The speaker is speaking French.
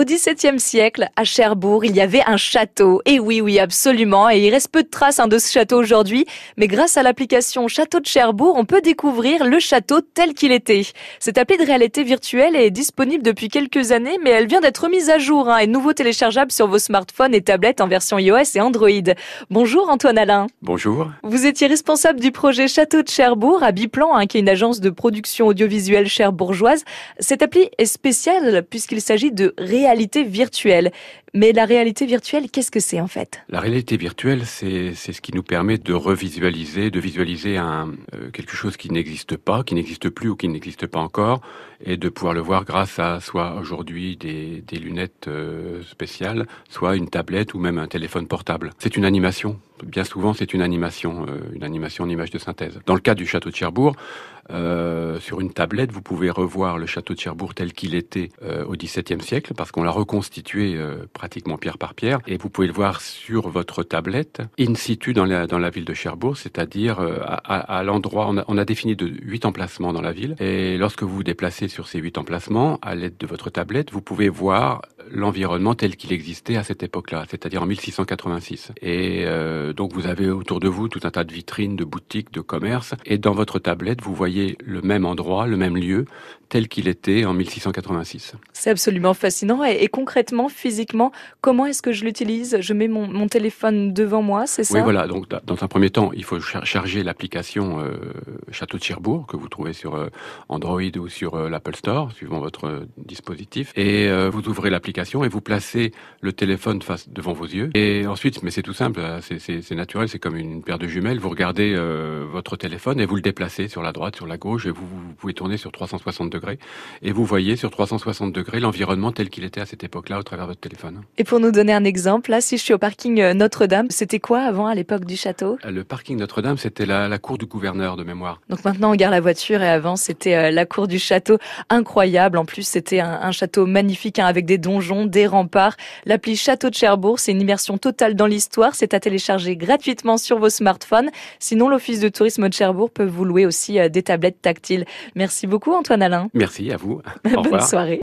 Au XVIIe siècle, à Cherbourg, il y avait un château. Et oui, oui, absolument. Et il reste peu de traces hein, de ce château aujourd'hui. Mais grâce à l'application Château de Cherbourg, on peut découvrir le château tel qu'il était. Cette appli de réalité virtuelle est disponible depuis quelques années, mais elle vient d'être mise à jour hein, et nouveau téléchargeable sur vos smartphones et tablettes en version iOS et Android. Bonjour Antoine Alain. Bonjour. Vous étiez responsable du projet Château de Cherbourg à Biplan, hein, qui est une agence de production audiovisuelle cherbourgeoise. Cette appli est spéciale puisqu'il s'agit de réalité réalité virtuelle. Mais la réalité virtuelle, qu'est-ce que c'est en fait? La réalité virtuelle, c'est ce qui nous permet de revisualiser, de visualiser un, euh, quelque chose qui n'existe pas, qui n'existe plus ou qui n'existe pas encore, et de pouvoir le voir grâce à soit aujourd'hui des, des, lunettes euh, spéciales, soit une tablette ou même un téléphone portable. C'est une animation. Bien souvent, c'est une animation, euh, une animation en image de synthèse. Dans le cas du château de Cherbourg, sur une tablette, vous pouvez revoir le château de Cherbourg tel qu'il était au XVIIe siècle, parce qu'on l'a reconstitué pratiquement pierre par pierre, et vous pouvez le voir sur votre tablette, in situ dans la, dans la ville de Cherbourg, c'est-à-dire à, à l'endroit, on a, on a défini de huit emplacements dans la ville, et lorsque vous vous déplacez sur ces huit emplacements, à l'aide de votre tablette, vous pouvez voir l'environnement tel qu'il existait à cette époque-là, c'est-à-dire en 1686. Et euh, donc vous avez autour de vous tout un tas de vitrines, de boutiques, de commerces, et dans votre tablette, vous voyez le même endroit, le même lieu, tel qu'il était en 1686. C'est absolument fascinant. Et, concrètement, physiquement, comment est-ce que je l'utilise? Je mets mon, mon, téléphone devant moi, c'est ça? Oui, voilà. Donc, dans un premier temps, il faut charger l'application euh, Château de Cherbourg que vous trouvez sur euh, Android ou sur l'Apple Store, suivant votre dispositif. Et vous ouvrez l'application et vous placez le téléphone face devant vos yeux. Et ensuite, mais c'est tout simple, c'est naturel, c'est comme une paire de jumelles. Vous regardez votre téléphone et vous le déplacez sur la droite, sur la gauche, et vous, vous pouvez tourner sur 360 degrés et vous voyez sur 360 degrés l'environnement tel qu'il était à cette époque-là au travers de votre téléphone. Et pour nous donner un exemple, là, si je suis au parking euh, Notre-Dame, c'était quoi avant à l'époque du château? Euh, Le parking Notre-Dame, c'était la, la, cour du gouverneur de mémoire. Donc maintenant, on garde la voiture et avant, c'était euh, la cour du château. Incroyable. En plus, c'était un, un, château magnifique hein, avec des donjons, des remparts. L'appli Château de Cherbourg, c'est une immersion totale dans l'histoire. C'est à télécharger gratuitement sur vos smartphones. Sinon, l'Office de tourisme de Cherbourg peut vous louer aussi des tablettes tactiles. Merci beaucoup, Antoine Alain. Merci à vous. Bonne soirée.